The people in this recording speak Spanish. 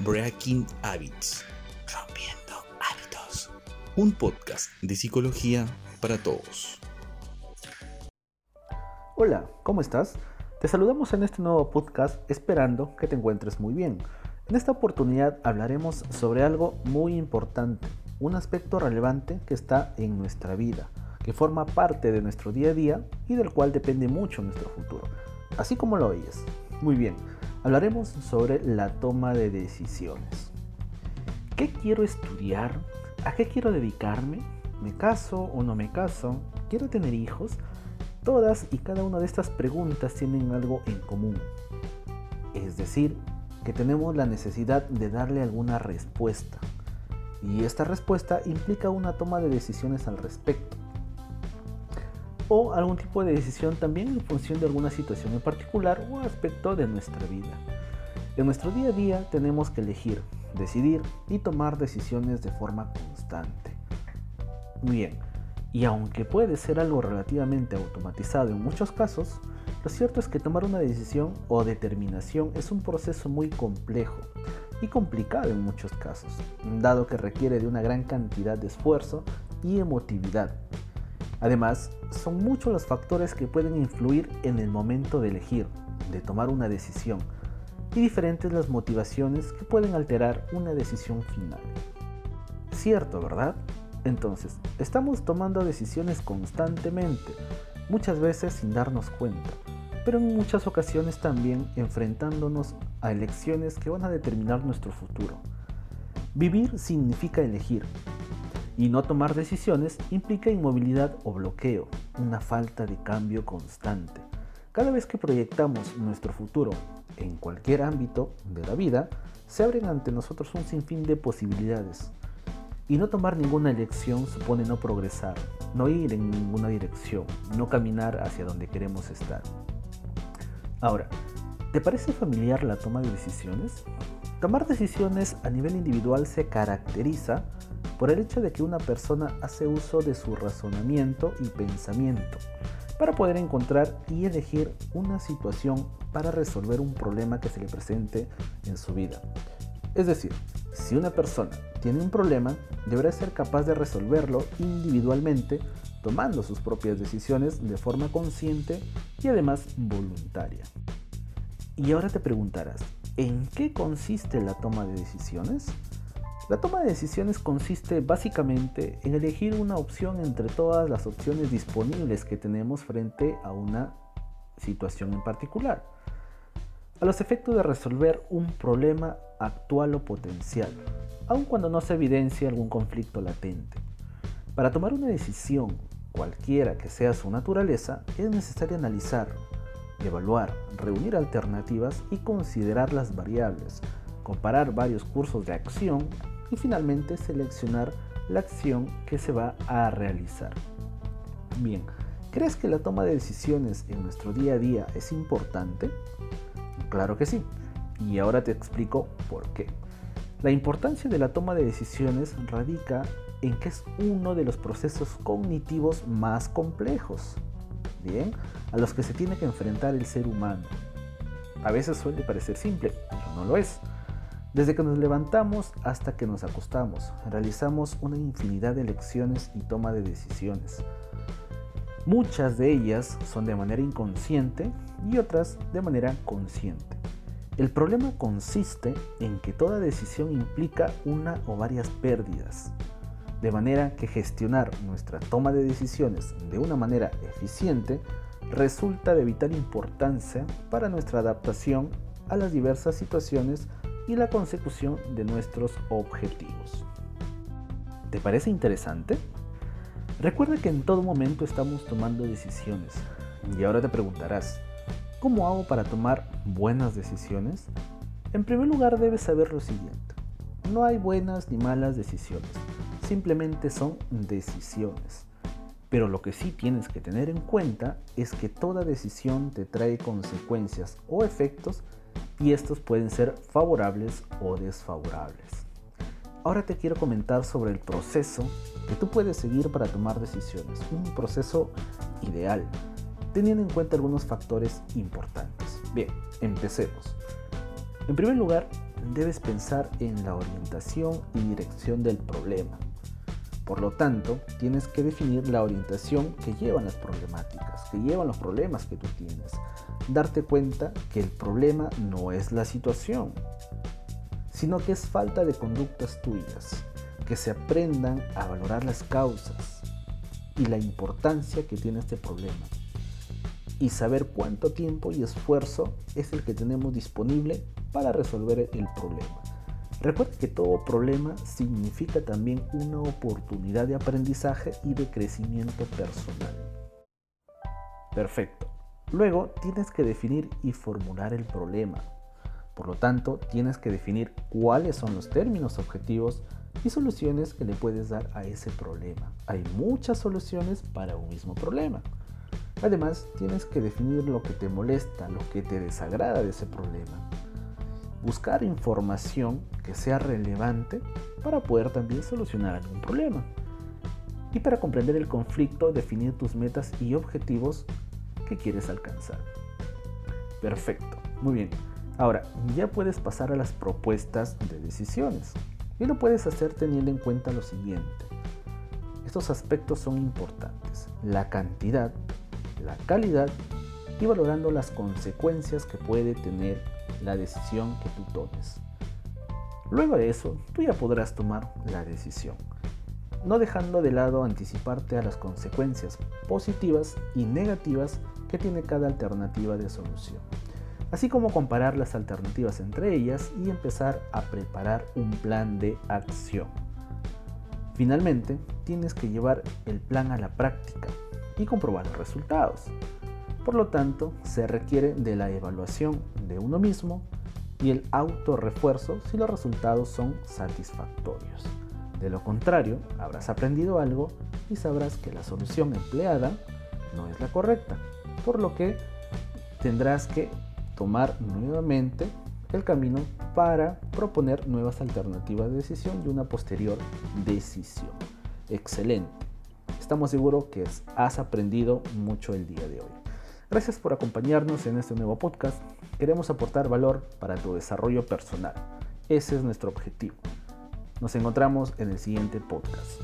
Breaking Habits, Rompiendo Hábitos, un podcast de psicología para todos. Hola, ¿cómo estás? Te saludamos en este nuevo podcast esperando que te encuentres muy bien. En esta oportunidad hablaremos sobre algo muy importante, un aspecto relevante que está en nuestra vida, que forma parte de nuestro día a día y del cual depende mucho nuestro futuro, así como lo oyes. Muy bien, hablaremos sobre la toma de decisiones. ¿Qué quiero estudiar? ¿A qué quiero dedicarme? ¿Me caso o no me caso? ¿Quiero tener hijos? Todas y cada una de estas preguntas tienen algo en común. Es decir, que tenemos la necesidad de darle alguna respuesta. Y esta respuesta implica una toma de decisiones al respecto o algún tipo de decisión también en función de alguna situación en particular o aspecto de nuestra vida. En nuestro día a día tenemos que elegir, decidir y tomar decisiones de forma constante. Bien, y aunque puede ser algo relativamente automatizado en muchos casos, lo cierto es que tomar una decisión o determinación es un proceso muy complejo y complicado en muchos casos, dado que requiere de una gran cantidad de esfuerzo y emotividad Además, son muchos los factores que pueden influir en el momento de elegir, de tomar una decisión, y diferentes las motivaciones que pueden alterar una decisión final. Cierto, ¿verdad? Entonces, estamos tomando decisiones constantemente, muchas veces sin darnos cuenta, pero en muchas ocasiones también enfrentándonos a elecciones que van a determinar nuestro futuro. Vivir significa elegir, y no tomar decisiones implica inmovilidad o bloqueo, una falta de cambio constante. Cada vez que proyectamos nuestro futuro en cualquier ámbito de la vida, se abren ante nosotros un sinfín de posibilidades. Y no tomar ninguna elección supone no progresar, no ir en ninguna dirección, no caminar hacia donde queremos estar. Ahora, ¿te parece familiar la toma de decisiones? Tomar decisiones a nivel individual se caracteriza por el hecho de que una persona hace uso de su razonamiento y pensamiento para poder encontrar y elegir una situación para resolver un problema que se le presente en su vida. Es decir, si una persona tiene un problema, deberá ser capaz de resolverlo individualmente, tomando sus propias decisiones de forma consciente y además voluntaria. Y ahora te preguntarás, ¿en qué consiste la toma de decisiones? La toma de decisiones consiste básicamente en elegir una opción entre todas las opciones disponibles que tenemos frente a una situación en particular, a los efectos de resolver un problema actual o potencial, aun cuando no se evidencia algún conflicto latente. Para tomar una decisión, cualquiera que sea su naturaleza, es necesario analizar, evaluar, reunir alternativas y considerar las variables, comparar varios cursos de acción y finalmente seleccionar la acción que se va a realizar. Bien, ¿crees que la toma de decisiones en nuestro día a día es importante? Claro que sí, y ahora te explico por qué. La importancia de la toma de decisiones radica en que es uno de los procesos cognitivos más complejos, bien, a los que se tiene que enfrentar el ser humano. A veces suele parecer simple, pero no lo es. Desde que nos levantamos hasta que nos acostamos, realizamos una infinidad de elecciones y toma de decisiones. Muchas de ellas son de manera inconsciente y otras de manera consciente. El problema consiste en que toda decisión implica una o varias pérdidas, de manera que gestionar nuestra toma de decisiones de una manera eficiente resulta de vital importancia para nuestra adaptación a las diversas situaciones y la consecución de nuestros objetivos. ¿Te parece interesante? Recuerda que en todo momento estamos tomando decisiones y ahora te preguntarás, ¿cómo hago para tomar buenas decisiones? En primer lugar debes saber lo siguiente, no hay buenas ni malas decisiones, simplemente son decisiones. Pero lo que sí tienes que tener en cuenta es que toda decisión te trae consecuencias o efectos y estos pueden ser favorables o desfavorables. Ahora te quiero comentar sobre el proceso que tú puedes seguir para tomar decisiones, un proceso ideal, teniendo en cuenta algunos factores importantes. Bien, empecemos. En primer lugar, debes pensar en la orientación y dirección del problema. Por lo tanto, tienes que definir la orientación que llevan las problemáticas, que llevan los problemas que tú tienes. Darte cuenta que el problema no es la situación, sino que es falta de conductas tuyas, que se aprendan a valorar las causas y la importancia que tiene este problema y saber cuánto tiempo y esfuerzo es el que tenemos disponible para resolver el problema. Recuerda que todo problema significa también una oportunidad de aprendizaje y de crecimiento personal. Perfecto. Luego tienes que definir y formular el problema. Por lo tanto, tienes que definir cuáles son los términos objetivos y soluciones que le puedes dar a ese problema. Hay muchas soluciones para un mismo problema. Además, tienes que definir lo que te molesta, lo que te desagrada de ese problema. Buscar información que sea relevante para poder también solucionar algún problema. Y para comprender el conflicto, definir tus metas y objetivos que quieres alcanzar. Perfecto, muy bien. Ahora, ya puedes pasar a las propuestas de decisiones. Y lo puedes hacer teniendo en cuenta lo siguiente. Estos aspectos son importantes. La cantidad la calidad y valorando las consecuencias que puede tener la decisión que tú tomes. Luego de eso, tú ya podrás tomar la decisión, no dejando de lado anticiparte a las consecuencias positivas y negativas que tiene cada alternativa de solución, así como comparar las alternativas entre ellas y empezar a preparar un plan de acción. Finalmente, tienes que llevar el plan a la práctica y comprobar los resultados. Por lo tanto, se requiere de la evaluación de uno mismo y el autorrefuerzo si los resultados son satisfactorios. De lo contrario, habrás aprendido algo y sabrás que la solución empleada no es la correcta, por lo que tendrás que tomar nuevamente el camino para proponer nuevas alternativas de decisión y una posterior decisión. Excelente. Estamos seguros que has aprendido mucho el día de hoy. Gracias por acompañarnos en este nuevo podcast. Queremos aportar valor para tu desarrollo personal. Ese es nuestro objetivo. Nos encontramos en el siguiente podcast.